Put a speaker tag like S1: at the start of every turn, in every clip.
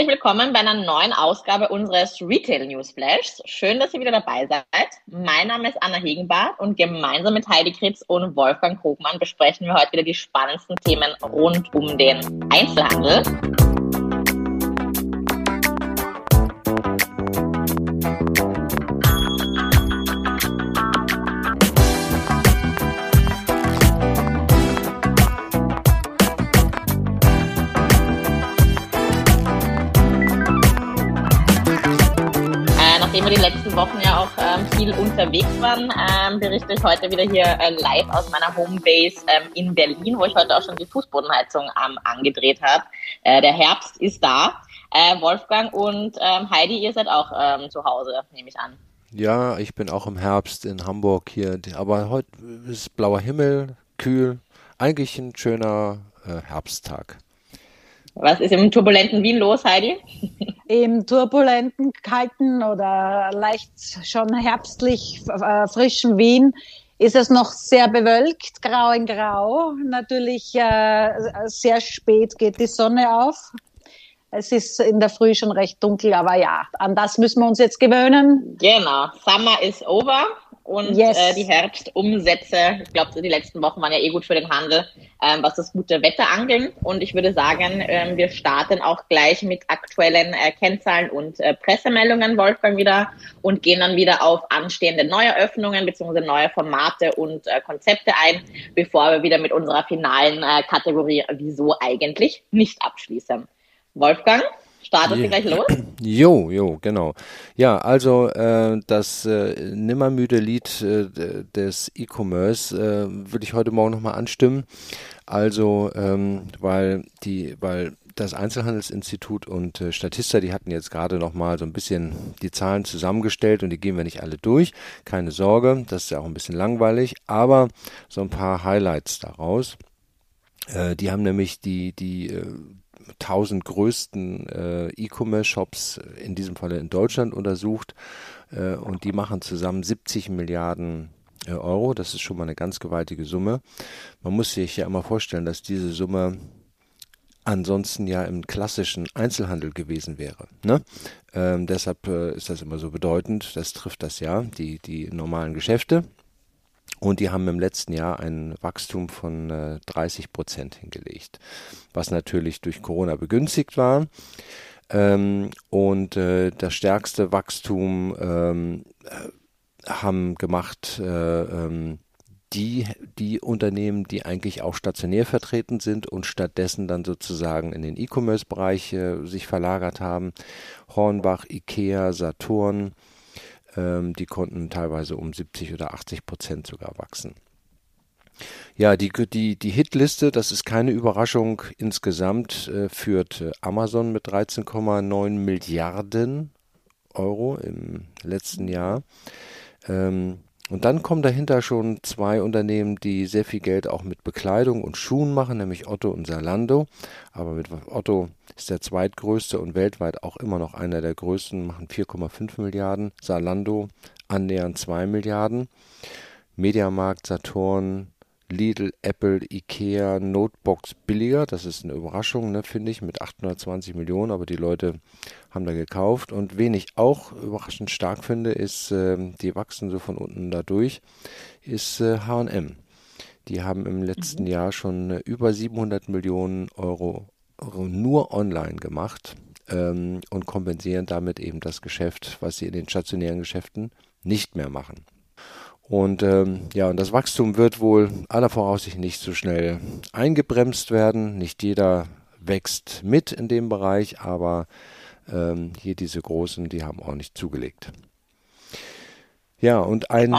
S1: Herzlich willkommen bei einer neuen Ausgabe unseres Retail News Flashs. Schön, dass ihr wieder dabei seid. Mein Name ist Anna Hegenbart und gemeinsam mit Heidi Kritz und Wolfgang Krugmann besprechen wir heute wieder die spannendsten Themen rund um den Einzelhandel. Wir die letzten Wochen ja auch ähm, viel unterwegs waren, ähm, berichte ich heute wieder hier äh, live aus meiner Homebase ähm, in Berlin, wo ich heute auch schon die Fußbodenheizung ähm, angedreht habe. Äh, der Herbst ist da. Äh, Wolfgang und ähm, Heidi, ihr seid auch ähm, zu Hause, nehme ich an.
S2: Ja, ich bin auch im Herbst in Hamburg hier, aber heute ist blauer Himmel, kühl, eigentlich ein schöner äh, Herbsttag.
S1: Was ist im turbulenten Wien los, Heidi?
S3: Im turbulenten, kalten oder leicht schon herbstlich äh, frischen Wien ist es noch sehr bewölkt, grau in grau. Natürlich äh, sehr spät geht die Sonne auf. Es ist in der Früh schon recht dunkel, aber ja, an das müssen wir uns jetzt gewöhnen.
S1: Genau, Summer is over und yes. äh, die Herbstumsätze, ich glaube, die letzten Wochen waren ja eh gut für den Handel, ähm, was das gute Wetter angeht. Und ich würde sagen, ähm, wir starten auch gleich mit aktuellen äh, Kennzahlen und äh, Pressemeldungen, Wolfgang, wieder und gehen dann wieder auf anstehende Neueröffnungen bzw. neue Formate und äh, Konzepte ein, bevor wir wieder mit unserer finalen äh, Kategorie Wieso eigentlich nicht abschließen. Wolfgang? Startet ja. gleich los?
S2: Jo, jo, genau. Ja, also äh, das äh, nimmermüde Lied äh, des E-Commerce äh, würde ich heute Morgen nochmal anstimmen. Also, ähm, weil die, weil das Einzelhandelsinstitut und äh, Statista, die hatten jetzt gerade nochmal so ein bisschen die Zahlen zusammengestellt und die gehen wir nicht alle durch. Keine Sorge, das ist ja auch ein bisschen langweilig, aber so ein paar Highlights daraus. Äh, die haben nämlich die, die äh, 1000 größten äh, E-Commerce-Shops, äh, in diesem Falle in Deutschland, untersucht äh, und die machen zusammen 70 Milliarden äh, Euro. Das ist schon mal eine ganz gewaltige Summe. Man muss sich ja immer vorstellen, dass diese Summe ansonsten ja im klassischen Einzelhandel gewesen wäre. Ne? Ähm, deshalb äh, ist das immer so bedeutend. Das trifft das ja, die, die normalen Geschäfte. Und die haben im letzten Jahr ein Wachstum von äh, 30 Prozent hingelegt, was natürlich durch Corona begünstigt war. Ähm, und äh, das stärkste Wachstum ähm, äh, haben gemacht äh, ähm, die, die Unternehmen, die eigentlich auch stationär vertreten sind und stattdessen dann sozusagen in den E-Commerce-Bereich äh, sich verlagert haben. Hornbach, Ikea, Saturn, die konnten teilweise um 70 oder 80 Prozent sogar wachsen. Ja, die, die, die Hitliste, das ist keine Überraschung, insgesamt äh, führt äh, Amazon mit 13,9 Milliarden Euro im letzten Jahr. Ähm, und dann kommen dahinter schon zwei Unternehmen, die sehr viel Geld auch mit Bekleidung und Schuhen machen, nämlich Otto und Salando. Aber mit Otto ist der zweitgrößte und weltweit auch immer noch einer der größten, machen 4,5 Milliarden. Salando annähernd 2 Milliarden. Mediamarkt, Saturn, Lidl, Apple, Ikea, Notebox billiger. Das ist eine Überraschung, ne, finde ich, mit 820 Millionen, aber die Leute haben da gekauft. Und wen ich auch überraschend stark finde, ist, äh, die wachsen so von unten da durch, ist äh, H&M. Die haben im letzten mhm. Jahr schon äh, über 700 Millionen Euro, Euro nur online gemacht ähm, und kompensieren damit eben das Geschäft, was sie in den stationären Geschäften nicht mehr machen. Und ähm, ja, und das Wachstum wird wohl aller Voraussicht nicht so schnell eingebremst werden. Nicht jeder wächst mit in dem Bereich, aber ähm, hier diese großen, die haben auch nicht zugelegt. Ja, und ein,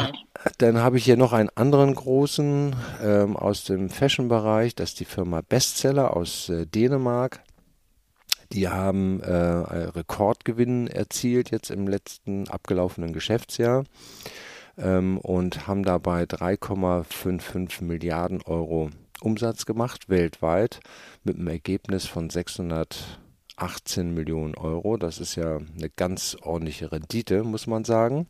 S2: dann habe ich hier noch einen anderen großen ähm, aus dem Fashion-Bereich, das ist die Firma Bestseller aus äh, Dänemark. Die haben äh, Rekordgewinn erzielt jetzt im letzten abgelaufenen Geschäftsjahr ähm, und haben dabei 3,55 Milliarden Euro Umsatz gemacht weltweit mit einem Ergebnis von 618 Millionen Euro. Das ist ja eine ganz ordentliche Rendite, muss man sagen.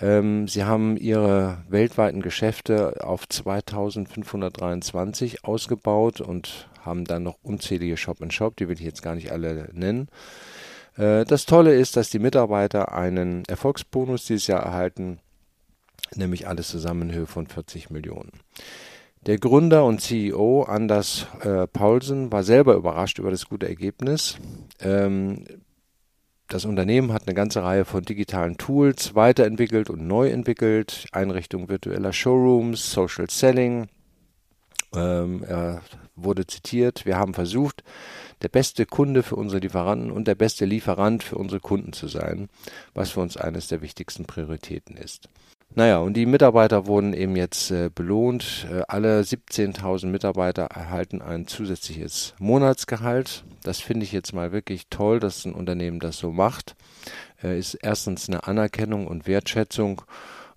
S2: Ähm, sie haben ihre weltweiten Geschäfte auf 2523 ausgebaut und haben dann noch unzählige Shop-in-Shop, -Shop, die will ich jetzt gar nicht alle nennen. Äh, das Tolle ist, dass die Mitarbeiter einen Erfolgsbonus dieses Jahr erhalten, nämlich alles zusammen in Höhe von 40 Millionen. Der Gründer und CEO Anders äh, Paulsen war selber überrascht über das gute Ergebnis. Ähm, das Unternehmen hat eine ganze Reihe von digitalen Tools weiterentwickelt und neu entwickelt, Einrichtung virtueller Showrooms, Social Selling. Ähm, er wurde zitiert, wir haben versucht, der beste Kunde für unsere Lieferanten und der beste Lieferant für unsere Kunden zu sein, was für uns eines der wichtigsten Prioritäten ist. Naja, und die Mitarbeiter wurden eben jetzt äh, belohnt. Äh, alle 17.000 Mitarbeiter erhalten ein zusätzliches Monatsgehalt. Das finde ich jetzt mal wirklich toll, dass ein Unternehmen das so macht. Äh, ist erstens eine Anerkennung und Wertschätzung.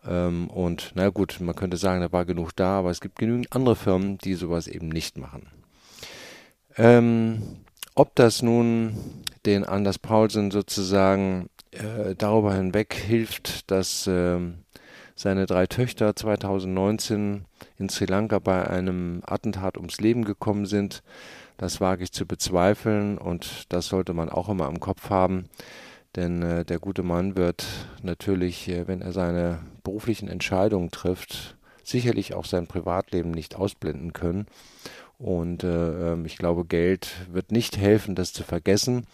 S2: Ähm, und na gut, man könnte sagen, da war genug da, aber es gibt genügend andere Firmen, die sowas eben nicht machen. Ähm, ob das nun den Anders Paulsen sozusagen äh, darüber hinweg hilft, dass äh, seine drei Töchter 2019 in Sri Lanka bei einem Attentat ums Leben gekommen sind, das wage ich zu bezweifeln und das sollte man auch immer im Kopf haben. Denn äh, der gute Mann wird natürlich, äh, wenn er seine beruflichen Entscheidungen trifft, sicherlich auch sein Privatleben nicht ausblenden können. Und äh, ähm, ich glaube, Geld wird nicht helfen, das zu vergessen.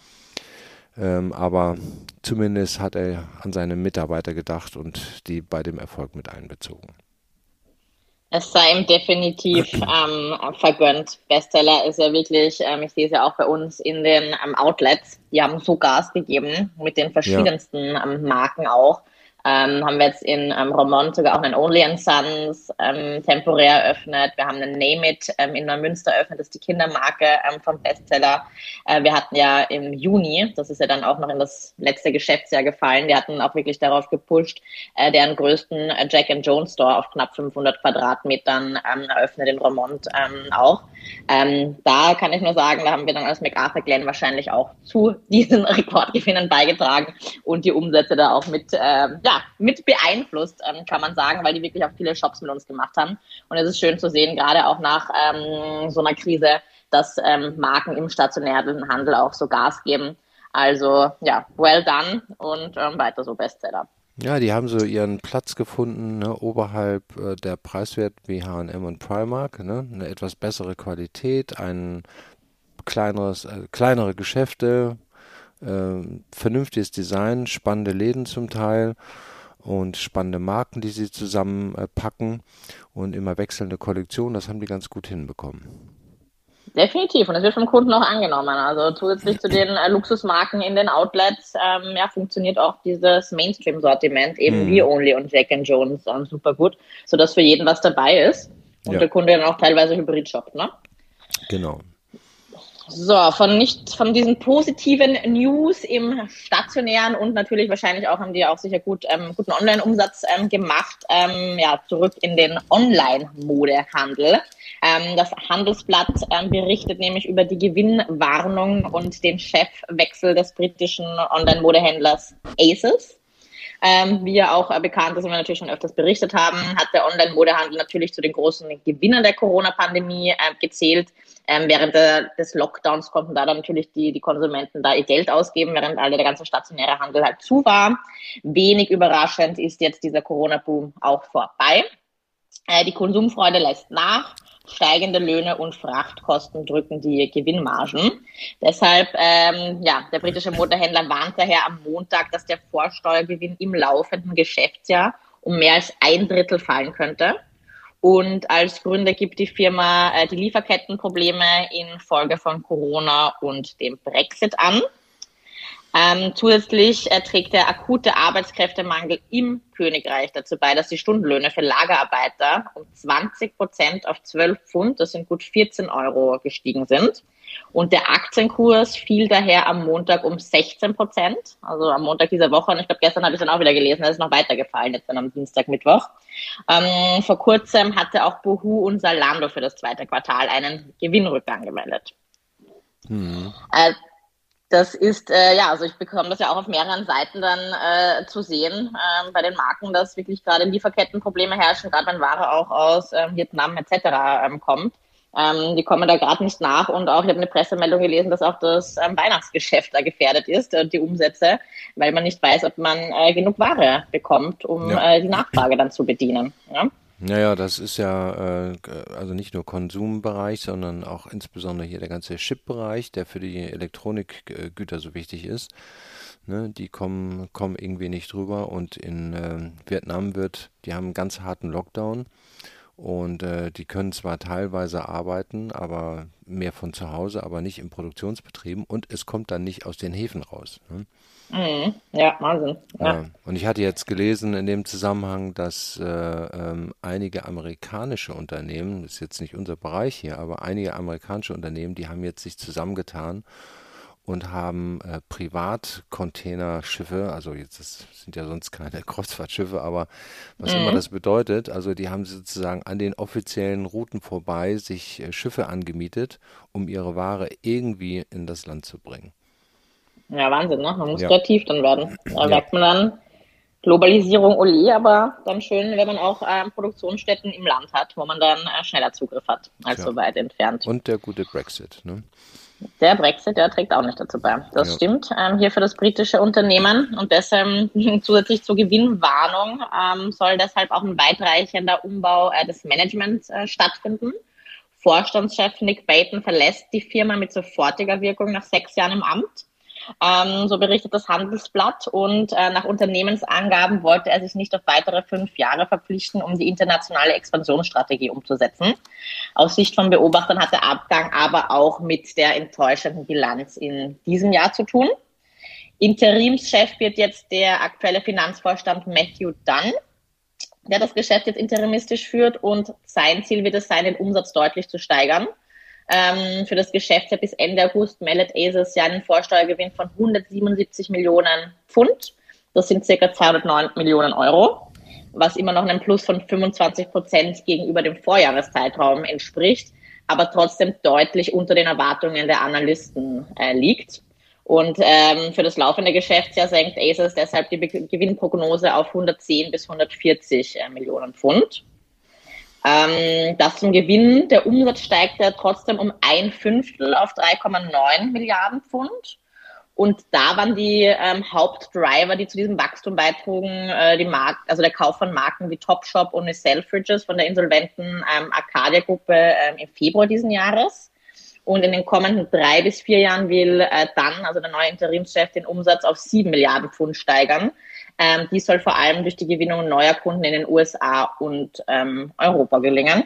S2: Ähm, aber zumindest hat er an seine Mitarbeiter gedacht und die bei dem Erfolg mit einbezogen.
S1: Es sei ihm definitiv ähm, vergönnt. Bestseller ist ja wirklich, ähm, ich sehe es ja auch bei uns in den ähm, Outlets, die haben so Gas gegeben mit den verschiedensten ja. Ähm, Marken auch. Ähm, haben wir jetzt in ähm, Romont sogar auch einen Only and Sons ähm, temporär eröffnet. Wir haben einen Name It ähm, in Neumünster eröffnet, das ist die Kindermarke ähm, vom Bestseller. Äh, wir hatten ja im Juni, das ist ja dann auch noch in das letzte Geschäftsjahr gefallen, wir hatten auch wirklich darauf gepusht, äh, deren größten äh, Jack and Jones Store auf knapp 500 Quadratmetern ähm, eröffnet in Romont ähm, auch. Ähm, da kann ich nur sagen, da haben wir dann als MacArthur Glen wahrscheinlich auch zu diesen Rekordgewinnen beigetragen und die Umsätze da auch mit ähm, ja, mit beeinflusst, ähm, kann man sagen, weil die wirklich auch viele Shops mit uns gemacht haben. Und es ist schön zu sehen, gerade auch nach ähm, so einer Krise, dass ähm, Marken im stationären Handel auch so Gas geben. Also ja, well done und ähm, weiter so Bestseller.
S2: Ja, die haben so ihren Platz gefunden, ne, oberhalb äh, der Preiswert wie H&M und Primark, ne, eine etwas bessere Qualität, ein kleineres, äh, kleinere Geschäfte, äh, vernünftiges Design, spannende Läden zum Teil und spannende Marken, die sie zusammenpacken und immer wechselnde Kollektionen. Das haben die ganz gut hinbekommen.
S1: Definitiv und es wird vom Kunden auch angenommen. Also zusätzlich zu den äh, Luxusmarken in den Outlets ähm, ja, funktioniert auch dieses Mainstream-Sortiment eben mm. wie Only und Jack and Jones ähm, super gut, sodass für jeden was dabei ist und ja. der Kunde dann auch teilweise hybrid shoppt. Ne?
S2: Genau.
S1: So, von nicht von diesen positiven News im stationären und natürlich wahrscheinlich auch haben die auch sicher gut ähm, guten Online-Umsatz ähm, gemacht. Ähm, ja, zurück in den Online-Modehandel. Ähm, das Handelsblatt ähm, berichtet nämlich über die Gewinnwarnung und den Chefwechsel des britischen Online-Modehändlers Aces. Ähm, wie ja auch äh, bekannt ist und wir natürlich schon öfters berichtet haben, hat der Online-Modehandel natürlich zu den großen Gewinnern der Corona-Pandemie äh, gezählt. Ähm, während der, des Lockdowns konnten da dann natürlich die, die Konsumenten da ihr Geld ausgeben, während alle der ganze stationäre Handel halt zu war. Wenig überraschend ist jetzt dieser Corona-Boom auch vorbei. Äh, die Konsumfreude lässt nach steigende Löhne und Frachtkosten drücken die Gewinnmargen. Deshalb, ähm, ja, der britische Motorhändler warnt daher am Montag, dass der Vorsteuergewinn im laufenden Geschäftsjahr um mehr als ein Drittel fallen könnte. Und als Gründe gibt die Firma äh, die Lieferkettenprobleme infolge von Corona und dem Brexit an. Ähm, zusätzlich äh, trägt der akute Arbeitskräftemangel im Königreich dazu bei, dass die Stundenlöhne für Lagerarbeiter um 20 Prozent auf 12 Pfund, das sind gut 14 Euro, gestiegen sind. Und der Aktienkurs fiel daher am Montag um 16 Prozent, also am Montag dieser Woche. Und ich glaube, gestern habe ich dann auch wieder gelesen, es ist noch weiter gefallen, jetzt dann am Dienstag, Mittwoch. Ähm, vor kurzem hatte auch Bohu und Salando für das zweite Quartal einen Gewinnrückgang gemeldet. Mhm. Äh, Das ist, äh, ja, also ich bekomme das ja auch auf mehreren Seiten dann äh, zu sehen äh, bei den Marken, dass wirklich gerade Lieferkettenprobleme herrschen, gerade wenn Ware auch aus äh, Vietnam etc. Ähm, kommt. Ähm, die kommen da gerade nicht nach und auch, ich habe eine Pressemeldung gelesen, dass auch das ähm, Weihnachtsgeschäft da gefährdet ist, äh, die Umsätze, weil man nicht weiß, ob man äh, genug Ware bekommt, um ja. äh, die Nachfrage dann zu bedienen. Ja?
S2: Naja, das ist ja äh, also nicht nur Konsumbereich, sondern auch insbesondere hier der ganze Chip-Bereich, der für die Elektronikgüter so wichtig ist. Ne, die kommen, kommen irgendwie nicht drüber und in äh, Vietnam wird, die haben einen ganz harten Lockdown und äh, die können zwar teilweise arbeiten, aber mehr von zu Hause, aber nicht in Produktionsbetrieben und es kommt dann nicht aus den Häfen raus. Ne?
S1: Mhm. Ja, Wahnsinn. Ja. ja.
S2: Und ich hatte jetzt gelesen in dem Zusammenhang, dass äh, ähm, einige amerikanische Unternehmen, das ist jetzt nicht unser Bereich hier, aber einige amerikanische Unternehmen, die haben jetzt sich zusammengetan und haben äh, Privatcontainerschiffe, also jetzt das sind ja sonst keine Kreuzfahrtschiffe, aber was mhm. immer das bedeutet, also die haben sozusagen an den offiziellen Routen vorbei sich äh, Schiffe angemietet, um ihre Ware irgendwie in das Land zu bringen.
S1: Ja, Wahnsinn, ne? Man muss ja. kreativ dann werden. Da ja. merkt man dann, Globalisierung Oli, aber dann schön, wenn man auch ähm, Produktionsstätten im Land hat, wo man dann äh, schneller Zugriff hat, als ja. so weit entfernt.
S2: Und der gute Brexit, ne?
S1: Der Brexit, der trägt auch nicht dazu bei. Das ja. stimmt. Ähm, hier für das britische Unternehmen und deshalb zusätzlich zur Gewinnwarnung ähm, soll deshalb auch ein weitreichender Umbau äh, des Managements äh, stattfinden. Vorstandschef Nick Baton verlässt die Firma mit sofortiger Wirkung nach sechs Jahren im Amt. Ähm, so berichtet das Handelsblatt. Und äh, nach Unternehmensangaben wollte er sich nicht auf weitere fünf Jahre verpflichten, um die internationale Expansionsstrategie umzusetzen. Aus Sicht von Beobachtern hat der Abgang aber auch mit der enttäuschenden Bilanz in diesem Jahr zu tun. Interimschef wird jetzt der aktuelle Finanzvorstand Matthew Dunn der das Geschäft jetzt interimistisch führt und sein Ziel wird es sein, den Umsatz deutlich zu steigern. Ähm, für das Geschäftsjahr bis Ende August meldet ASUS ja einen Vorsteuergewinn von 177 Millionen Pfund. Das sind circa 209 Millionen Euro, was immer noch einem Plus von 25 Prozent gegenüber dem Vorjahreszeitraum entspricht, aber trotzdem deutlich unter den Erwartungen der Analysten äh, liegt. Und ähm, für das laufende Geschäftsjahr senkt ASUS deshalb die Be Gewinnprognose auf 110 bis 140 äh, Millionen Pfund. Ähm, das zum Gewinn. Der Umsatz steigt ja trotzdem um ein Fünftel auf 3,9 Milliarden Pfund. Und da waren die ähm, Hauptdriver, die zu diesem Wachstum beitrugen, äh, die Mark also der Kauf von Marken wie Topshop und Selfridges von der insolventen ähm, Arcadia-Gruppe ähm, im Februar diesen Jahres. Und in den kommenden drei bis vier Jahren will äh, dann, also der neue Interimschef, den Umsatz auf sieben Milliarden Pfund steigern. Ähm, die soll vor allem durch die Gewinnung neuer Kunden in den USA und ähm, Europa gelingen.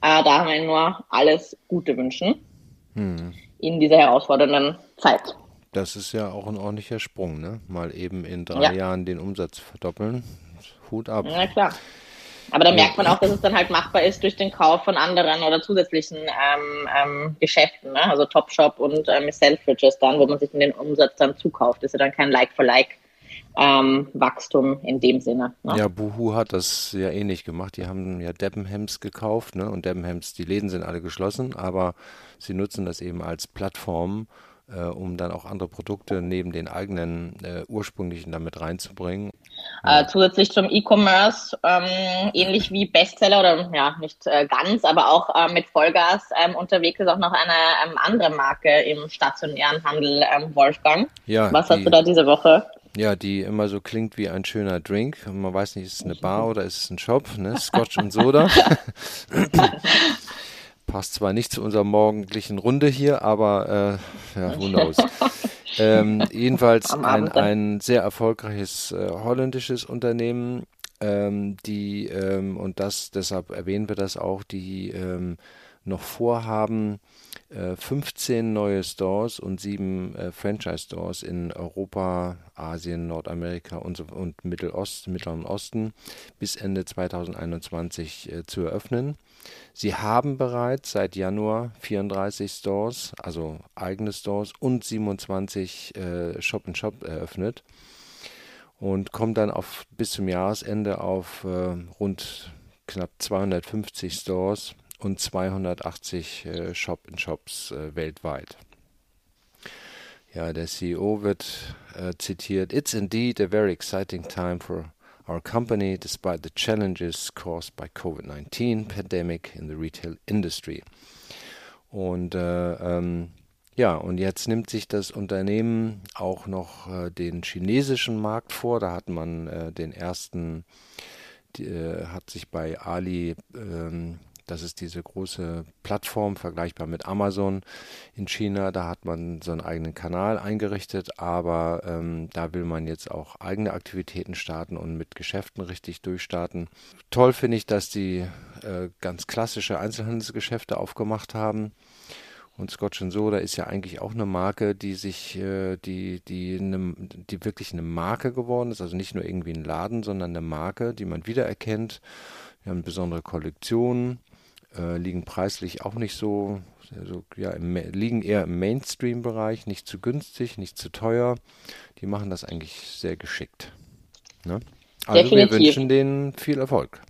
S1: Äh, da haben wir nur alles Gute wünschen hm. in dieser herausfordernden Zeit.
S2: Das ist ja auch ein ordentlicher Sprung, ne? Mal eben in drei ja. Jahren den Umsatz verdoppeln. Hut ab.
S1: Ja, klar. Aber da merkt man auch, dass es dann halt machbar ist durch den Kauf von anderen oder zusätzlichen ähm, ähm, Geschäften, ne? also Topshop und ähm, Selfridges dann, wo man sich den Umsatz dann zukauft. Das ist ja dann kein Like-for-Like ähm, Wachstum in dem Sinne.
S2: Ne? Ja, Boohoo hat das ja ähnlich gemacht. Die haben ja Debenhams gekauft ne? und Debenhams, die Läden sind alle geschlossen, aber sie nutzen das eben als Plattform, äh, um dann auch andere Produkte neben den eigenen äh, ursprünglichen damit reinzubringen.
S1: Äh, zusätzlich zum E-Commerce, ähm, ähnlich wie Bestseller oder ja, nicht äh, ganz, aber auch äh, mit Vollgas ähm, unterwegs ist auch noch eine ähm, andere Marke im stationären Handel, ähm, Wolfgang. Ja, Was hast du da diese Woche
S2: ja, die immer so klingt wie ein schöner Drink. Man weiß nicht, ist es eine Bar oder ist es ein Shop, ne? Scotch und Soda. Passt zwar nicht zu unserer morgendlichen Runde hier, aber äh, ja, who knows. ähm, jedenfalls ein, ein sehr erfolgreiches äh, holländisches Unternehmen, ähm, die, ähm, und das, deshalb erwähnen wir das auch, die ähm, noch vorhaben, 15 äh, neue Stores und sieben äh, Franchise-Stores in Europa, Asien, Nordamerika und, und Mittelost, Mittleren Osten bis Ende 2021 äh, zu eröffnen. Sie haben bereits seit Januar 34 Stores, also eigene Stores und 27 äh, Shop-in-Shop eröffnet und kommen dann auf bis zum Jahresende auf äh, rund knapp 250 Stores und 280 äh, Shop-in-Shops äh, weltweit. Ja, der CEO wird äh, zitiert, It's indeed a very exciting time for our company despite the challenges caused by COVID-19 pandemic in the retail industry. Und äh, ähm, ja, und jetzt nimmt sich das Unternehmen auch noch äh, den chinesischen Markt vor. Da hat man äh, den ersten, die, hat sich bei Ali ähm, das ist diese große Plattform, vergleichbar mit Amazon in China. Da hat man so einen eigenen Kanal eingerichtet, aber ähm, da will man jetzt auch eigene Aktivitäten starten und mit Geschäften richtig durchstarten. Toll finde ich, dass die äh, ganz klassische Einzelhandelsgeschäfte aufgemacht haben. Und Scotch Soda ist ja eigentlich auch eine Marke, die sich, äh, die, die, eine, die wirklich eine Marke geworden ist. Also nicht nur irgendwie ein Laden, sondern eine Marke, die man wiedererkennt. Wir haben besondere Kollektionen äh, liegen preislich auch nicht so, also, ja, im, liegen eher im Mainstream-Bereich, nicht zu günstig, nicht zu teuer. Die machen das eigentlich sehr geschickt. Ne? Also Definitiv. wir wünschen denen viel Erfolg.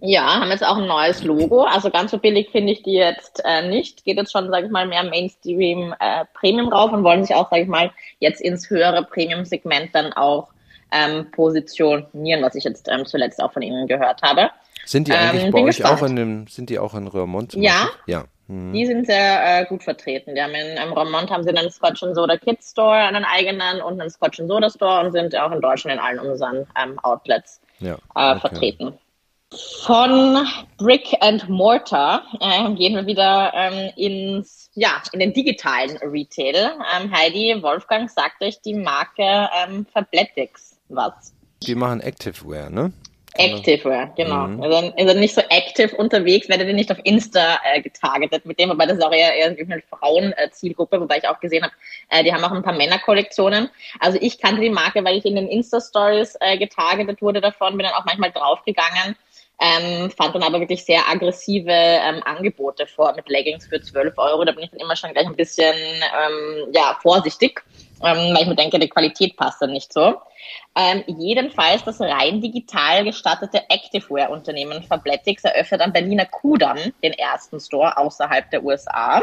S1: Ja, haben jetzt auch ein neues Logo. Also ganz so billig finde ich die jetzt äh, nicht. Geht jetzt schon, sage ich mal, mehr Mainstream äh, Premium rauf und wollen sich auch, sage ich mal, jetzt ins höhere Premium-Segment dann auch ähm, positionieren, was ich jetzt ähm, zuletzt auch von Ihnen gehört habe.
S2: Sind die eigentlich ähm, bei euch gespannt. auch in dem, sind die auch in Röhrmond?
S1: Ja. Ja. Hm. Die sind sehr äh, gut vertreten. Die haben in, in Röhrmond haben sie einen Scotch Soda Kids Store, einen eigenen und einen Scotch Soda Store und sind auch in Deutschland in allen unseren ähm, Outlets ja. äh, okay. vertreten. Von Brick and Mortar äh, gehen wir wieder ähm, ins, ja, in den digitalen Retail. Ähm, Heidi Wolfgang sagt euch die Marke ähm, Fabletics was.
S2: Die machen Activewear, ne?
S1: Activewear, genau. Mhm. Also, also nicht so active unterwegs, werdet ihr nicht auf Insta äh, getargetet mit dem, aber das ist auch eher, eher eine Frauen-Zielgruppe, wobei ich auch gesehen habe, äh, die haben auch ein paar Männerkollektionen. Also ich kannte die Marke, weil ich in den Insta-Stories äh, getargetet wurde davon, bin dann auch manchmal draufgegangen. Ähm, fand dann aber wirklich sehr aggressive ähm, Angebote vor mit Leggings für 12 Euro. Da bin ich dann immer schon gleich ein bisschen ähm, ja, vorsichtig, ähm, weil ich mir denke, die Qualität passt dann nicht so. Ähm, jedenfalls das rein digital gestattete Activewear-Unternehmen Fabletics eröffnet am Berliner Kudamm den ersten Store außerhalb der USA.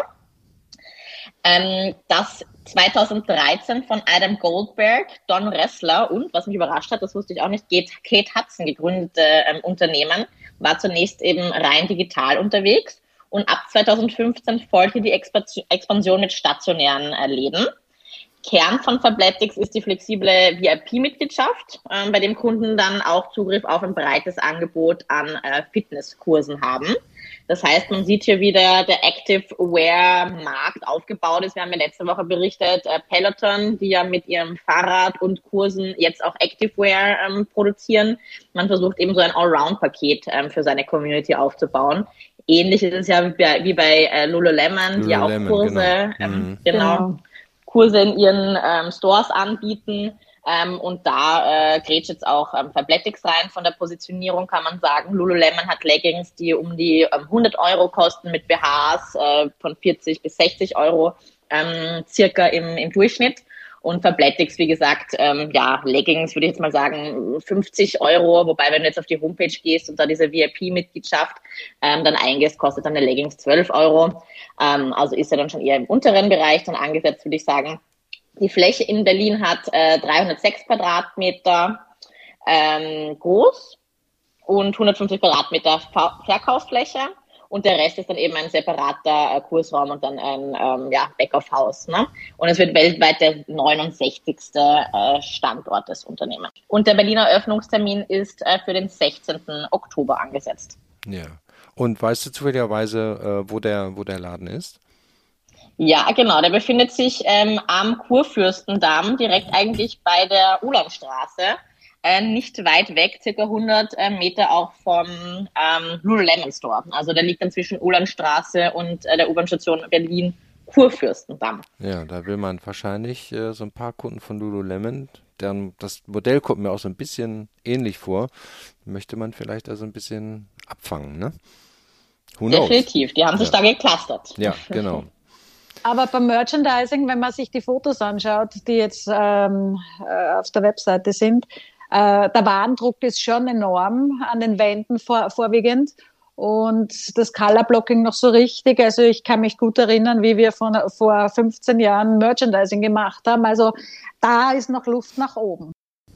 S1: Ähm, das 2013 von Adam Goldberg, Don Ressler und, was mich überrascht hat, das wusste ich auch nicht, Kate Hudson gegründete ähm, Unternehmen, war zunächst eben rein digital unterwegs und ab 2015 folgte die Expansion mit stationären äh, Läden. Kern von Fabletics ist die flexible VIP-Mitgliedschaft, äh, bei dem Kunden dann auch Zugriff auf ein breites Angebot an äh, Fitnesskursen haben. Das heißt, man sieht hier wieder der Active Wear Markt aufgebaut ist. Wir haben ja letzte Woche berichtet, äh, Peloton, die ja mit ihrem Fahrrad und Kursen jetzt auch Active Wear ähm, produzieren. Man versucht eben so ein Allround-Paket ähm, für seine Community aufzubauen. Ähnlich ist es ja wie bei, wie bei äh, Lululemon, Lululemon, die auch Kurse, genau. Ähm, mhm. genau. genau Kurse in ihren ähm, Stores anbieten. Ähm, und da äh, grätscht jetzt auch ähm, Fabletics rein. Von der Positionierung kann man sagen, Lululemon hat Leggings, die um die ähm, 100 Euro kosten mit BHs äh, von 40 bis 60 Euro ähm, circa im, im Durchschnitt. Und Fabletics, wie gesagt, ähm, ja, Leggings würde ich jetzt mal sagen 50 Euro, wobei wenn du jetzt auf die Homepage gehst und da diese VIP-Mitgliedschaft ähm, dann eingehst, kostet dann eine Leggings 12 Euro. Ähm, also ist er dann schon eher im unteren Bereich dann angesetzt, würde ich sagen. Die Fläche in Berlin hat äh, 306 Quadratmeter ähm, groß und 150 Quadratmeter Verkaufsfläche. Und der Rest ist dann eben ein separater äh, Kursraum und dann ein ähm, ja, Back-of-House. Ne? Und es wird weltweit der 69. Äh, Standort des Unternehmens. Und der Berliner Öffnungstermin ist äh, für den 16. Oktober angesetzt.
S2: Ja. Und weißt du zufälligerweise, äh, wo, der, wo der Laden ist?
S1: Ja, genau. Der befindet sich ähm, am Kurfürstendamm, direkt eigentlich bei der Ulanstraße. Äh, nicht weit weg, circa 100 äh, Meter auch vom ähm, Lululemon Store. Also der liegt dann zwischen Ulanstraße und äh, der U-Bahn-Station Berlin Kurfürstendamm.
S2: Ja, da will man wahrscheinlich äh, so ein paar Kunden von Lululemon, deren, das Modell kommt mir auch so ein bisschen ähnlich vor, möchte man vielleicht also ein bisschen abfangen, ne?
S1: Definitiv, die haben sich ja. da geclustert.
S2: Ja, genau.
S3: Aber beim Merchandising, wenn man sich die Fotos anschaut, die jetzt ähm, äh, auf der Webseite sind, äh, der Warendruck ist schon enorm an den Wänden vor, vorwiegend. und das Color Blocking noch so richtig. Also ich kann mich gut erinnern, wie wir von, vor 15 Jahren Merchandising gemacht haben. Also da ist noch Luft nach oben.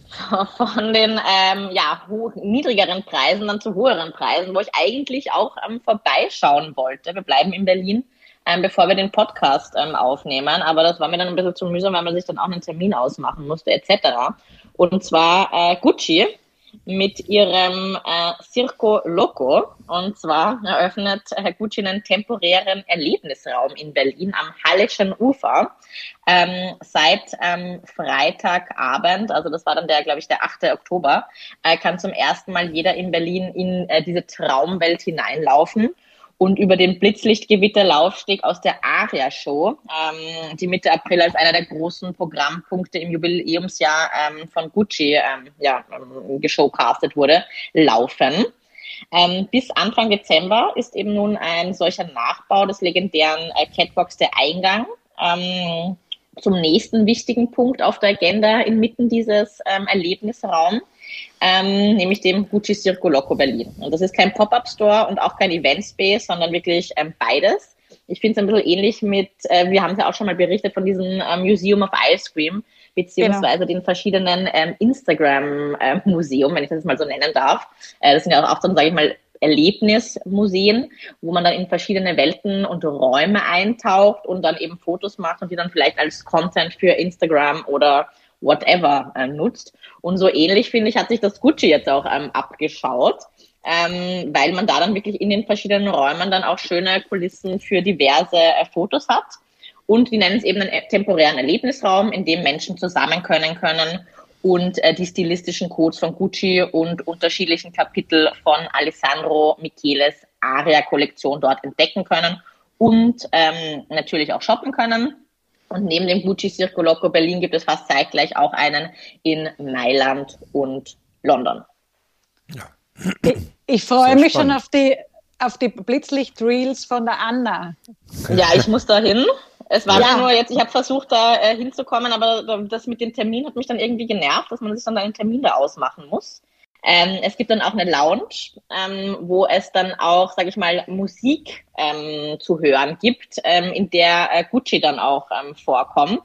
S1: Von den ähm, ja, niedrigeren Preisen dann zu höheren Preisen, wo ich eigentlich auch ähm, vorbeischauen wollte. Wir bleiben in Berlin, ähm, bevor wir den Podcast ähm, aufnehmen. Aber das war mir dann ein bisschen zu mühsam, weil man sich dann auch einen Termin ausmachen musste, etc. Und zwar äh, Gucci mit ihrem äh, Circo Loco. Und zwar eröffnet Herr Gucci einen temporären Erlebnisraum in Berlin am Hallischen Ufer. Ähm, seit ähm, Freitagabend, also das war dann der, glaube ich, der 8. Oktober, äh, kann zum ersten Mal jeder in Berlin in äh, diese Traumwelt hineinlaufen und über den Blitzlichtgewitter-Laufsteg aus der Aria-Show, ähm, die Mitte April als einer der großen Programmpunkte im Jubiläumsjahr ähm, von Gucci ähm, ja, ähm, geshowcastet wurde, laufen. Ähm, bis Anfang Dezember ist eben nun ein solcher Nachbau des legendären äh, Catwalks der Eingang ähm, zum nächsten wichtigen Punkt auf der Agenda inmitten dieses ähm, Erlebnisraums ähm, nämlich dem Gucci Circo Loco Berlin. Und das ist kein Pop-Up-Store und auch kein Event-Space, sondern wirklich ähm, beides. Ich finde es ein bisschen ähnlich mit, äh, wir haben es ja auch schon mal berichtet von diesem ähm, Museum of Ice Cream, beziehungsweise genau. den verschiedenen ähm, Instagram-Museum, äh, wenn ich das mal so nennen darf. Äh, das sind ja auch, auch so, sage ich mal, Erlebnismuseen, wo man dann in verschiedene Welten und Räume eintaucht und dann eben Fotos macht und die dann vielleicht als Content für Instagram oder whatever äh, nutzt. Und so ähnlich, finde ich, hat sich das Gucci jetzt auch ähm, abgeschaut, ähm, weil man da dann wirklich in den verschiedenen Räumen dann auch schöne Kulissen für diverse äh, Fotos hat. Und die nennen es eben einen temporären Erlebnisraum, in dem Menschen zusammen können können und äh, die stilistischen Codes von Gucci und unterschiedlichen Kapitel von Alessandro Micheles Aria-Kollektion dort entdecken können und ähm, natürlich auch shoppen können. Und neben dem Gucci Circo Loco Berlin gibt es fast zeitgleich auch einen in Mailand und London.
S3: Ja. Ich, ich freue mich spannend. schon auf die, auf die Blitzlicht-Reels von der Anna.
S1: Ja, ich muss da hin. Es war ja. nur jetzt, ich habe versucht, da äh, hinzukommen, aber das mit dem Termin hat mich dann irgendwie genervt, dass man sich dann einen Termin da ausmachen muss. Ähm, es gibt dann auch eine Lounge, ähm, wo es dann auch, sage ich mal, Musik ähm, zu hören gibt, ähm, in der äh, Gucci dann auch ähm, vorkommt.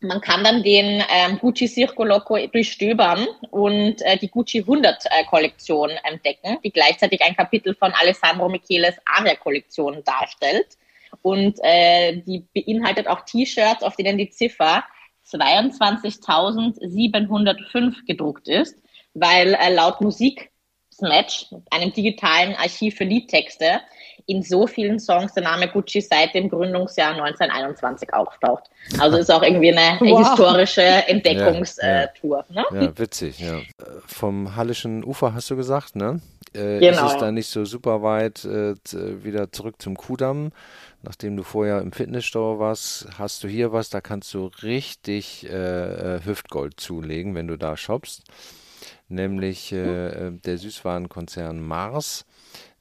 S1: Man kann dann den ähm, Gucci Circo Loco durchstöbern und äh, die Gucci 100 äh, Kollektion entdecken, die gleichzeitig ein Kapitel von Alessandro Micheles Aria Kollektion darstellt. Und äh, die beinhaltet auch T-Shirts, auf denen die Ziffer 22.705 gedruckt ist weil äh, laut Musik Smatch, einem digitalen Archiv für Liedtexte, in so vielen Songs der Name Gucci seit dem Gründungsjahr 1921 auftaucht. Also ist auch irgendwie eine wow. historische Entdeckungstour. Ja,
S2: ja. Ne? ja, witzig, ja. Vom Hallischen Ufer hast du gesagt, ne? Äh, genau. Ist es da nicht so super weit äh, wieder zurück zum Kudamm? Nachdem du vorher im Fitnessstore warst, hast du hier was, da kannst du richtig äh, äh Hüftgold zulegen, wenn du da shoppst nämlich äh, äh, der Süßwarenkonzern Mars.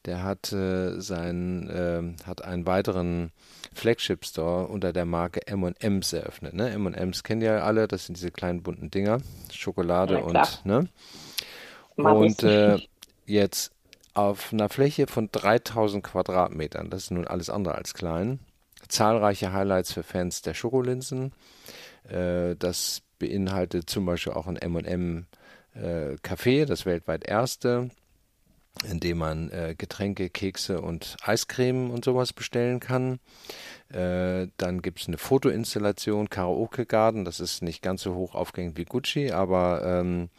S2: Der hat, äh, sein, äh, hat einen weiteren Flagship Store unter der Marke M&M's eröffnet. Ne? M&M's kennen ja alle, das sind diese kleinen bunten Dinger, Schokolade und ne? Und äh, jetzt auf einer Fläche von 3000 Quadratmetern, das ist nun alles andere als klein, zahlreiche Highlights für Fans der Schokolinsen. Äh, das beinhaltet zum Beispiel auch ein M&M äh, Café, das weltweit erste, in dem man äh, Getränke, Kekse und Eiscreme und sowas bestellen kann. Äh, dann gibt es eine Fotoinstallation, Karaoke Garden, das ist nicht ganz so hoch aufgehängt wie Gucci, aber ähm,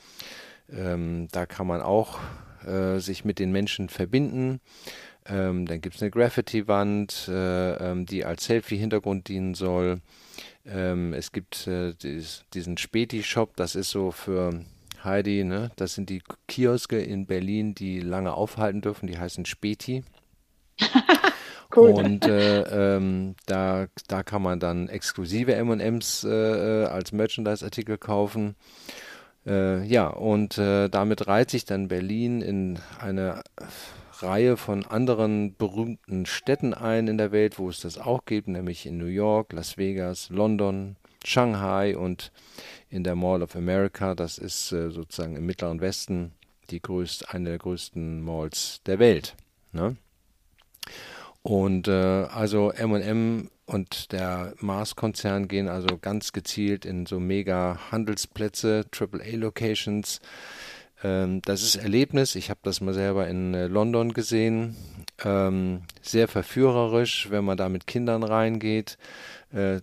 S2: ähm, da kann man auch äh, sich mit den Menschen verbinden. Ähm, dann gibt es eine Graffiti-Wand, äh, ähm, die als Selfie-Hintergrund dienen soll. Ähm, es gibt äh, dies, diesen Späti-Shop, das ist so für Heidi, ne? Das sind die Kioske in Berlin, die lange aufhalten dürfen, die heißen Späti. cool. Und äh, ähm, da, da kann man dann exklusive MMs äh, äh, als Merchandise-Artikel kaufen. Äh, ja, und äh, damit reiht sich dann Berlin in eine Reihe von anderen berühmten Städten ein in der Welt, wo es das auch gibt, nämlich in New York, Las Vegas, London, Shanghai und in der Mall of America. Das ist äh, sozusagen im Mittleren Westen die größte, eine der größten Malls der Welt. Ne? Und äh, also M&M und der Mars-Konzern gehen also ganz gezielt in so mega Handelsplätze, AAA-Locations. Ähm, das ist Erlebnis. Ich habe das mal selber in äh, London gesehen. Ähm, sehr verführerisch, wenn man da mit Kindern reingeht. Äh,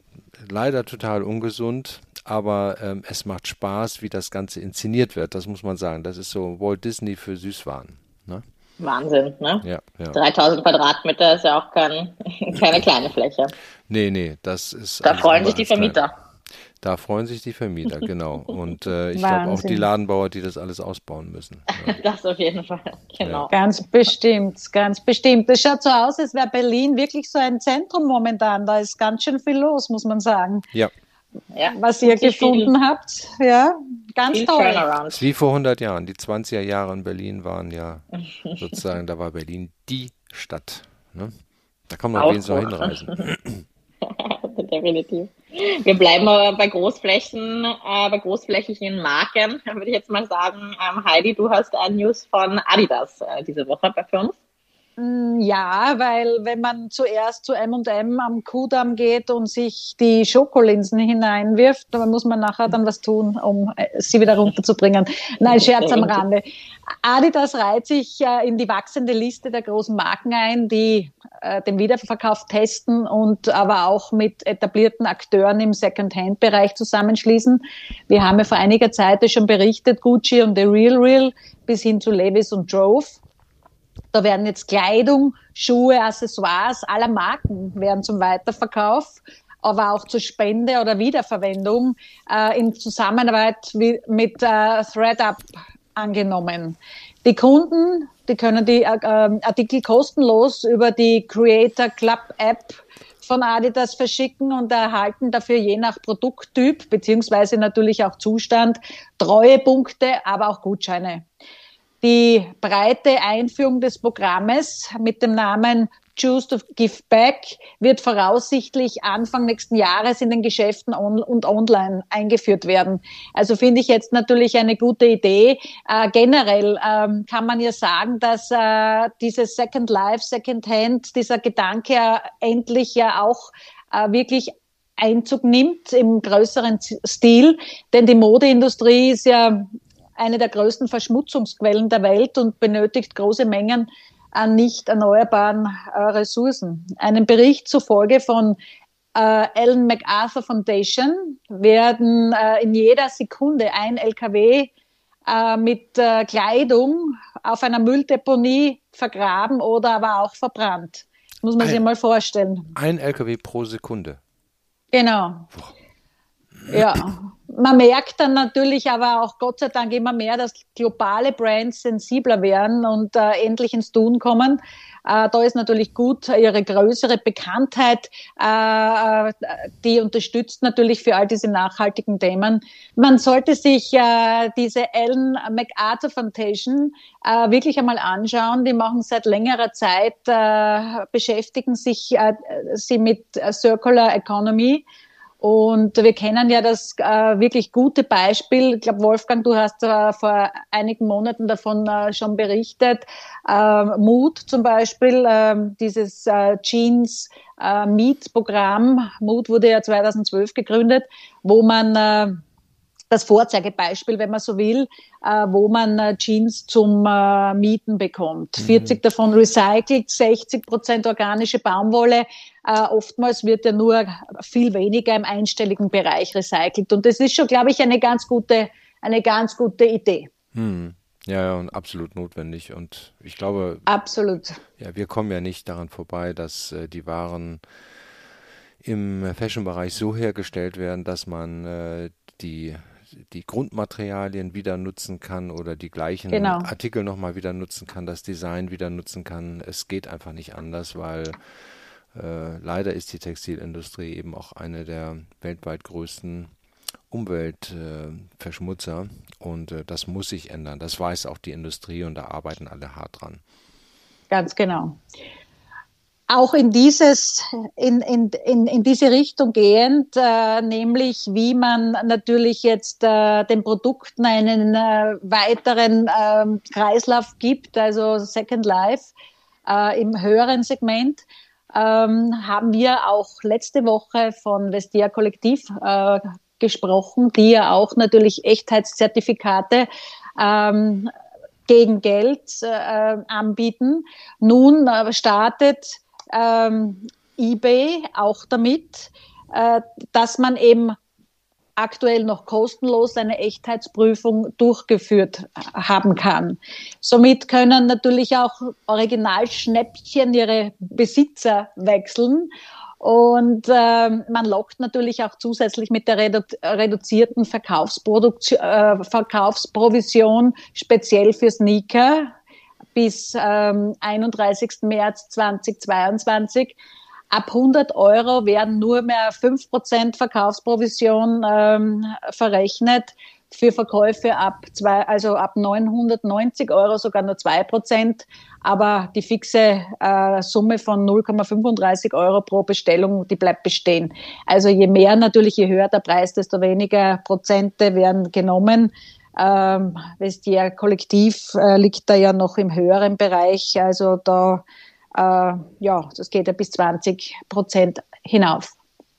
S2: leider total ungesund, aber ähm, es macht Spaß, wie das Ganze inszeniert wird. Das muss man sagen. Das ist so Walt Disney für Süßwaren. Ne?
S1: Wahnsinn, ne?
S2: Ja, ja.
S1: 3000 Quadratmeter ist ja auch kein, keine kleine Fläche.
S2: Nee, nee, das ist.
S1: Da freuen sich die Vermieter.
S2: Da freuen sich die Vermieter, genau. Und äh, ich glaube auch die Ladenbauer, die das alles ausbauen müssen.
S1: Ja. Das auf jeden Fall, genau.
S3: Ja. Ganz bestimmt, ganz bestimmt. Das schaut so aus, als wäre Berlin wirklich so ein Zentrum momentan. Da ist ganz schön viel los, muss man sagen.
S2: Ja.
S3: ja. Was ihr gefunden viel, habt, ja, ganz toll.
S2: Ist wie vor 100 Jahren. Die 20er Jahre in Berlin waren ja sozusagen, da war Berlin die Stadt. Ne? Da kann man auf jeden Fall hinreisen.
S1: Definitiv. Wir bleiben aber bei Großflächen, äh, bei großflächigen Marken, würde ich jetzt mal sagen. Ähm, Heidi, du hast ein News von Adidas äh, diese Woche bei uns.
S3: Mm, ja, weil wenn man zuerst zu M&M am Kudamm geht und sich die Schokolinsen hineinwirft, dann muss man nachher dann was tun, um äh, sie wieder runterzubringen. Nein, Scherz am Rande. Adidas reiht sich äh, in die wachsende Liste der großen Marken ein, die äh, den Wiederverkauf testen und aber auch mit etablierten Akteuren im Second-Hand-Bereich zusammenschließen. Wir haben ja vor einiger Zeit schon berichtet, Gucci und The Real Real bis hin zu Levis und Drove da werden jetzt Kleidung, Schuhe, Accessoires aller Marken werden zum Weiterverkauf, aber auch zur Spende oder Wiederverwendung äh, in Zusammenarbeit mit äh, ThreadUp angenommen. Die Kunden, die können die äh, äh, Artikel kostenlos über die Creator Club App von Adidas verschicken und erhalten dafür je nach Produkttyp beziehungsweise natürlich auch Zustand Treuepunkte, aber auch Gutscheine. Die breite Einführung des Programmes mit dem Namen Choose to Give Back wird voraussichtlich Anfang nächsten Jahres in den Geschäften on und online eingeführt werden. Also finde ich jetzt natürlich eine gute Idee. Äh, generell ähm, kann man ja sagen, dass äh, dieses Second Life, Second Hand, dieser Gedanke äh, endlich ja auch äh, wirklich Einzug nimmt im größeren Stil, denn die Modeindustrie ist ja eine der größten Verschmutzungsquellen der Welt und benötigt große Mengen an nicht erneuerbaren äh, Ressourcen. Einem Bericht zufolge von äh, Ellen MacArthur Foundation werden äh, in jeder Sekunde ein LKW äh, mit äh, Kleidung auf einer Mülldeponie vergraben oder aber auch verbrannt. muss man ein, sich mal vorstellen.
S2: Ein LKW pro Sekunde.
S3: Genau. Boah. Ja, man merkt dann natürlich aber auch Gott sei Dank immer mehr, dass globale Brands sensibler werden und äh, endlich ins Tun kommen. Äh, da ist natürlich gut ihre größere Bekanntheit, äh, äh, die unterstützt natürlich für all diese nachhaltigen Themen. Man sollte sich äh, diese Ellen MacArthur Foundation äh, wirklich einmal anschauen. Die machen seit längerer Zeit, beschäftigen sich sie mit Circular Economy und wir kennen ja das äh, wirklich gute Beispiel. Ich glaube, Wolfgang, du hast äh, vor einigen Monaten davon äh, schon berichtet. Äh, Mood zum Beispiel, äh, dieses äh, Jeans äh, Meet Programm. Mood wurde ja 2012 gegründet, wo man äh, das Vorzeigebeispiel, wenn man so will, äh, wo man äh, Jeans zum äh, Mieten bekommt. Mhm. 40 davon recycelt, 60 Prozent organische Baumwolle. Oftmals wird ja nur viel weniger im einstelligen Bereich recycelt. Und das ist schon, glaube ich, eine ganz gute, eine ganz gute Idee.
S2: Mhm. Ja, ja, und absolut notwendig. Und ich glaube,
S3: absolut.
S2: Ja, wir kommen ja nicht daran vorbei, dass die Waren im Fashion-Bereich so hergestellt werden, dass man äh, die die Grundmaterialien wieder nutzen kann oder die gleichen genau. Artikel nochmal wieder nutzen kann, das Design wieder nutzen kann. Es geht einfach nicht anders, weil äh, leider ist die Textilindustrie eben auch eine der weltweit größten Umweltverschmutzer äh, und äh, das muss sich ändern. Das weiß auch die Industrie und da arbeiten alle hart dran.
S3: Ganz genau auch in dieses, in, in, in, in diese Richtung gehend, äh, nämlich wie man natürlich jetzt äh, den Produkten einen äh, weiteren äh, Kreislauf gibt, also Second Life, äh, im höheren Segment. Ähm, haben wir auch letzte Woche von Vestia Kollektiv äh, gesprochen, die ja auch natürlich Echtheitszertifikate ähm, gegen Geld äh, anbieten. Nun äh, startet ähm, eBay auch damit, äh, dass man eben aktuell noch kostenlos eine Echtheitsprüfung durchgeführt haben kann. Somit können natürlich auch Originalschnäppchen ihre Besitzer wechseln und äh, man lockt natürlich auch zusätzlich mit der redu reduzierten äh, Verkaufsprovision speziell für Sneaker bis ähm, 31. März 2022 ab 100 Euro werden nur mehr 5% Verkaufsprovision ähm, verrechnet. Für Verkäufe ab zwei, also ab 990 Euro sogar nur 2%, aber die fixe äh, Summe von 0,35 Euro pro Bestellung, die bleibt bestehen. Also je mehr natürlich, je höher der Preis, desto weniger Prozente werden genommen. Ähm, Vestia Kollektiv äh, liegt da ja noch im höheren Bereich, also da äh, ja, das geht ja bis 20 Prozent hinauf.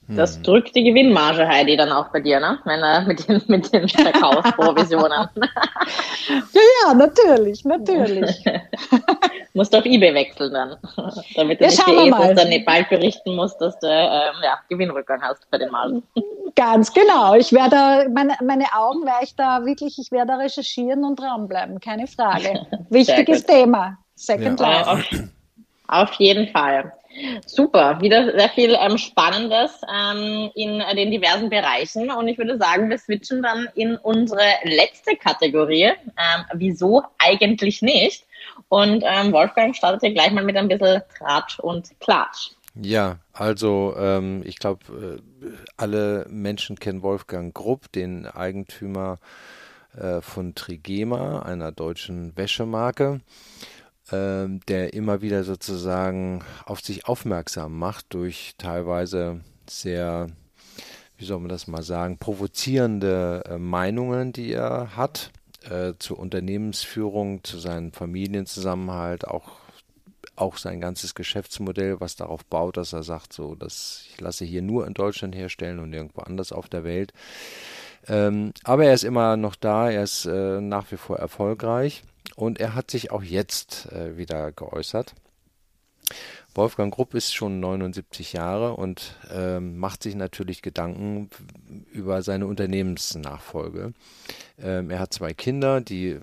S1: Das hm. drückt die Gewinnmarge, Heidi, dann auch bei dir, ne? Wenn, äh, mit, den, mit den Verkaufsprovisionen.
S3: ja, ja, natürlich, natürlich.
S1: musst auf Ebay wechseln dann, damit du ja, nicht die ESOs dann bald berichten musst, dass du ähm, ja, Gewinnrückgang hast bei den Margen.
S3: Ganz genau. Ich werde meine, meine Augen werde ich da wirklich, ich werde recherchieren und dranbleiben, keine Frage. Wichtiges Thema. Second ja. Life.
S1: Auf jeden Fall. Super, wieder sehr viel ähm, Spannendes ähm, in äh, den diversen Bereichen. Und ich würde sagen, wir switchen dann in unsere letzte Kategorie. Ähm, wieso eigentlich nicht? Und ähm, Wolfgang startet hier gleich mal mit ein bisschen Tratsch und Klatsch.
S2: Ja, also ähm, ich glaube, äh, alle Menschen kennen Wolfgang Grupp, den Eigentümer äh, von Trigema, einer deutschen Wäschemarke ähm, der immer wieder sozusagen auf sich aufmerksam macht durch teilweise sehr, wie soll man das mal sagen, provozierende äh, Meinungen, die er hat äh, zur Unternehmensführung, zu seinem Familienzusammenhalt, auch auch sein ganzes Geschäftsmodell, was darauf baut, dass er sagt, so, dass ich lasse hier nur in Deutschland herstellen und irgendwo anders auf der Welt. Ähm, aber er ist immer noch da, er ist äh, nach wie vor erfolgreich. Und er hat sich auch jetzt äh, wieder geäußert. Wolfgang Grupp ist schon 79 Jahre und äh, macht sich natürlich Gedanken über seine Unternehmensnachfolge. Ähm, er hat zwei Kinder, die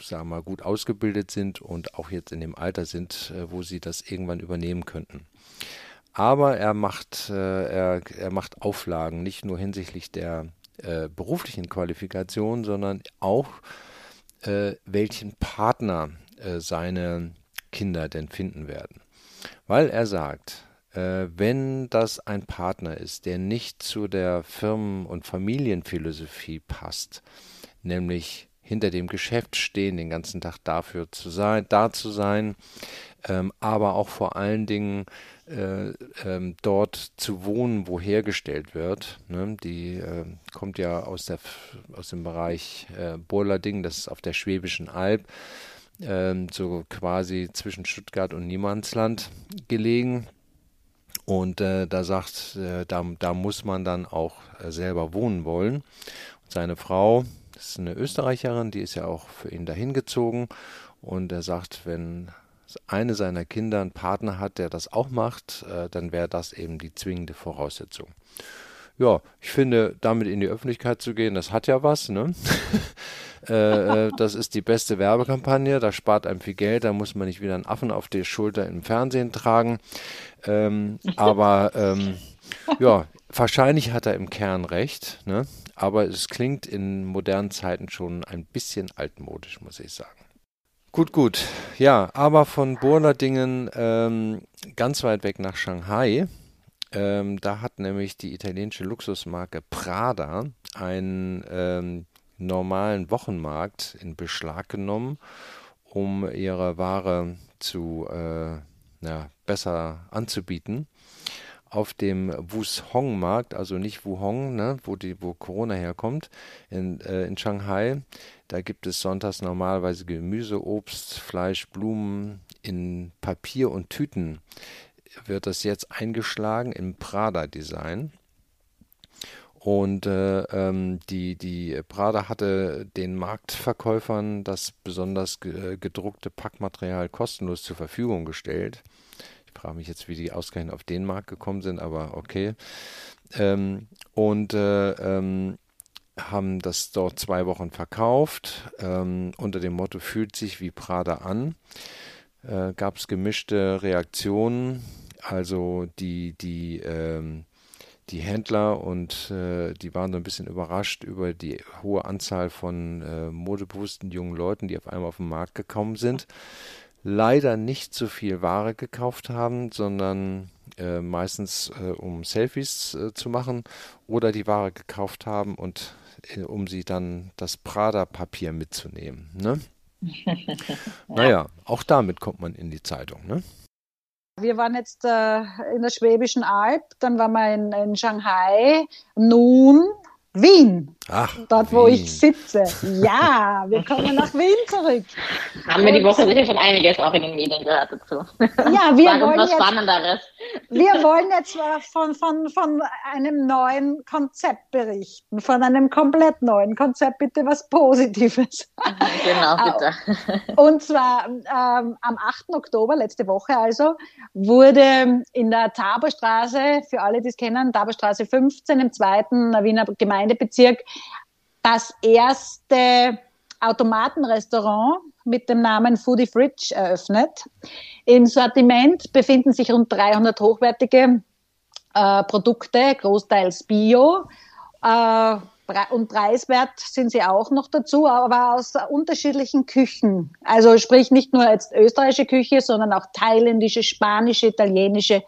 S2: sagen wir mal gut ausgebildet sind und auch jetzt in dem Alter sind, äh, wo sie das irgendwann übernehmen könnten. Aber er macht, äh, er, er macht Auflagen, nicht nur hinsichtlich der äh, beruflichen Qualifikation, sondern auch äh, welchen Partner äh, seine Kinder denn finden werden. Weil er sagt, äh, wenn das ein Partner ist, der nicht zu der Firmen- und Familienphilosophie passt, nämlich hinter dem Geschäft stehen, den ganzen Tag dafür zu sein, da zu sein, ähm, aber auch vor allen Dingen äh, ähm, dort zu wohnen, wo hergestellt wird. Ne? Die äh, kommt ja aus, der, aus dem Bereich äh, Burlading, das ist auf der Schwäbischen Alb, ähm, so quasi zwischen Stuttgart und Niemandsland gelegen. Und äh, da sagt, äh, da, da muss man dann auch selber wohnen wollen. Und seine Frau, das ist eine Österreicherin, die ist ja auch für ihn dahin gezogen. Und er sagt, wenn eine seiner Kinder einen Partner hat, der das auch macht, äh, dann wäre das eben die zwingende Voraussetzung. Ja, ich finde, damit in die Öffentlichkeit zu gehen, das hat ja was, ne? Äh, äh, das ist die beste Werbekampagne, da spart einem viel Geld, da muss man nicht wieder einen Affen auf die Schulter im Fernsehen tragen. Ähm, aber ähm, ja, wahrscheinlich hat er im Kern recht, ne? aber es klingt in modernen Zeiten schon ein bisschen altmodisch, muss ich sagen. Gut, gut. Ja, aber von Burladingen ähm, ganz weit weg nach Shanghai. Ähm, da hat nämlich die italienische Luxusmarke Prada einen ähm, normalen Wochenmarkt in Beschlag genommen, um ihre Ware zu äh, ja, besser anzubieten. Auf dem Wushong-Markt, also nicht Wuhong, ne, wo, die, wo Corona herkommt, in, äh, in Shanghai, da gibt es sonntags normalerweise Gemüse, Obst, Fleisch, Blumen in Papier und Tüten wird das jetzt eingeschlagen im Prada-Design. Und äh, ähm, die, die Prada hatte den Marktverkäufern das besonders gedruckte Packmaterial kostenlos zur Verfügung gestellt. Ich frage mich jetzt, wie die ausgerechnet auf den Markt gekommen sind, aber okay. Ähm, und äh, ähm, haben das dort zwei Wochen verkauft ähm, unter dem Motto fühlt sich wie Prada an. Äh, Gab es gemischte Reaktionen, also die, die ähm, die Händler und äh, die waren so ein bisschen überrascht über die hohe Anzahl von äh, modebewussten jungen Leuten, die auf einmal auf den Markt gekommen sind. Leider nicht so viel Ware gekauft haben, sondern äh, meistens äh, um Selfies äh, zu machen oder die Ware gekauft haben und um sie dann das Prada-Papier mitzunehmen. Ne? naja, auch damit kommt man in die Zeitung. Ne?
S3: Wir waren jetzt äh, in der Schwäbischen Alb, dann waren wir in, in Shanghai, nun Wien. Ach, dort, Wien. wo ich sitze. Ja, wir kommen nach Wien zurück.
S1: Haben wir die Woche sicher schon einiges auch in den Medien gehört dazu.
S3: Ja, wir wollen was jetzt, Spannenderes. Wir wollen jetzt von, von, von einem neuen Konzept berichten, von einem komplett neuen Konzept, bitte was Positives.
S1: Genau, bitte.
S3: Und zwar ähm, am 8. Oktober, letzte Woche also, wurde in der Taberstraße, für alle, die es kennen, Taberstraße 15 im zweiten Wiener Gemeindebezirk, das erste Automatenrestaurant mit dem Namen Foodie Fridge eröffnet. Im Sortiment befinden sich rund 300 hochwertige äh, Produkte, großteils Bio. Äh, und preiswert sind sie auch noch dazu, aber aus unterschiedlichen Küchen. Also sprich nicht nur jetzt österreichische Küche, sondern auch thailändische, spanische, italienische,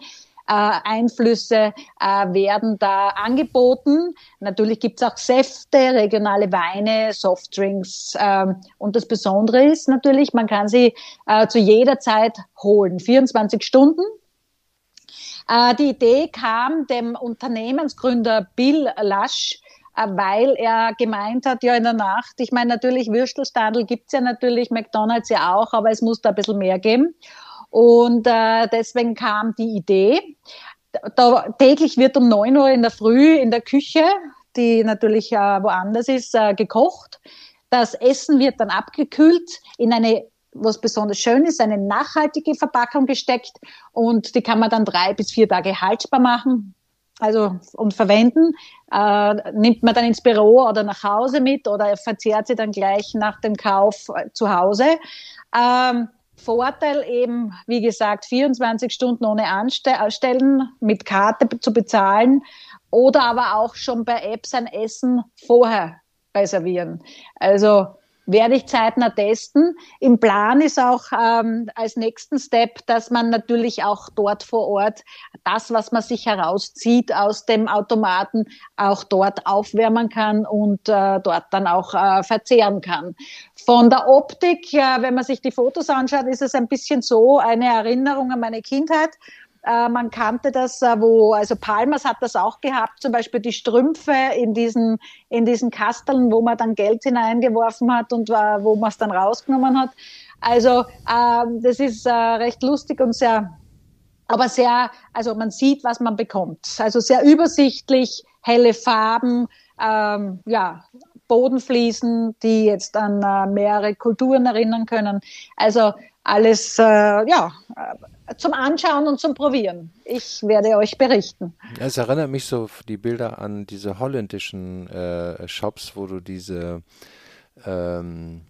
S3: Einflüsse äh, werden da angeboten. Natürlich gibt es auch Säfte, regionale Weine, Softdrinks. Ähm, und das Besondere ist natürlich, man kann sie äh, zu jeder Zeit holen, 24 Stunden. Äh, die Idee kam dem Unternehmensgründer Bill Lasch, äh, weil er gemeint hat, ja in der Nacht, ich meine natürlich Würstelstandel gibt's ja natürlich, McDonalds ja auch, aber es muss da ein bisschen mehr geben. Und äh, deswegen kam die Idee. Da, täglich wird um neun Uhr in der Früh in der Küche, die natürlich äh, woanders ist, äh, gekocht. Das Essen wird dann abgekühlt in eine was besonders schön ist, eine nachhaltige Verpackung gesteckt und die kann man dann drei bis vier Tage haltbar machen. Also und verwenden, äh, nimmt man dann ins Büro oder nach Hause mit oder verzehrt sie dann gleich nach dem Kauf äh, zu Hause. Ähm, Vorteil eben, wie gesagt, 24 Stunden ohne Anstellen mit Karte zu bezahlen oder aber auch schon bei Apps ein Essen vorher reservieren. Also werde ich zeitnah testen. Im Plan ist auch ähm, als nächsten Step, dass man natürlich auch dort vor Ort das, was man sich herauszieht aus dem Automaten, auch dort aufwärmen kann und äh, dort dann auch äh, verzehren kann. Von der Optik, äh, wenn man sich die Fotos anschaut, ist es ein bisschen so eine Erinnerung an meine Kindheit. Äh, man kannte das, äh, wo, also Palmas hat das auch gehabt, zum Beispiel die Strümpfe in diesen, in diesen Kasteln, wo man dann Geld hineingeworfen hat und äh, wo man es dann rausgenommen hat. Also ähm, das ist recht lustig und sehr, aber sehr, also man sieht, was man bekommt. Also sehr übersichtlich, helle Farben, ähm, ja, Bodenfliesen, die jetzt an mehrere Kulturen erinnern können. Also alles, äh, ja, zum Anschauen und zum Probieren. Ich werde euch berichten.
S2: Ja, es erinnert mich so die Bilder an diese holländischen äh, Shops, wo du diese ähm,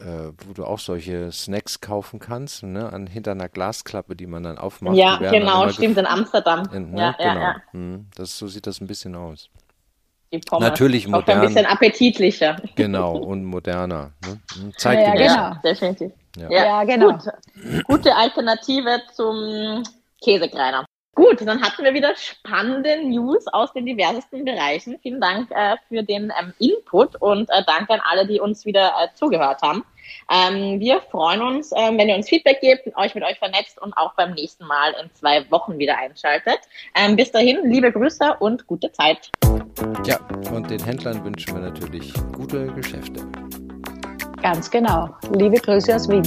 S2: äh, wo du auch solche Snacks kaufen kannst, ne, an, hinter einer Glasklappe, die man dann aufmacht.
S1: Ja, genau, stimmt, in Amsterdam. In, ne,
S2: ja, genau. Ja, ja. Hm, das, so sieht das ein bisschen aus. Die Pommes. Natürlich modern.
S1: Auch ein bisschen appetitlicher.
S2: Genau, und moderner. Ne?
S1: Hm, zeitgemäß. Ja, genau. definitiv. Ja, ja genau. Gut. Gute Alternative zum Käsekreiner. Gut, dann hatten wir wieder spannende News aus den diversesten Bereichen. Vielen Dank äh, für den ähm, Input und äh, danke an alle, die uns wieder äh, zugehört haben. Ähm, wir freuen uns, ähm, wenn ihr uns Feedback gebt, euch mit euch vernetzt und auch beim nächsten Mal in zwei Wochen wieder einschaltet. Ähm, bis dahin, liebe Grüße und gute Zeit.
S2: Ja, und den Händlern wünschen wir natürlich gute Geschäfte.
S3: Ganz genau. Liebe Grüße aus Wien.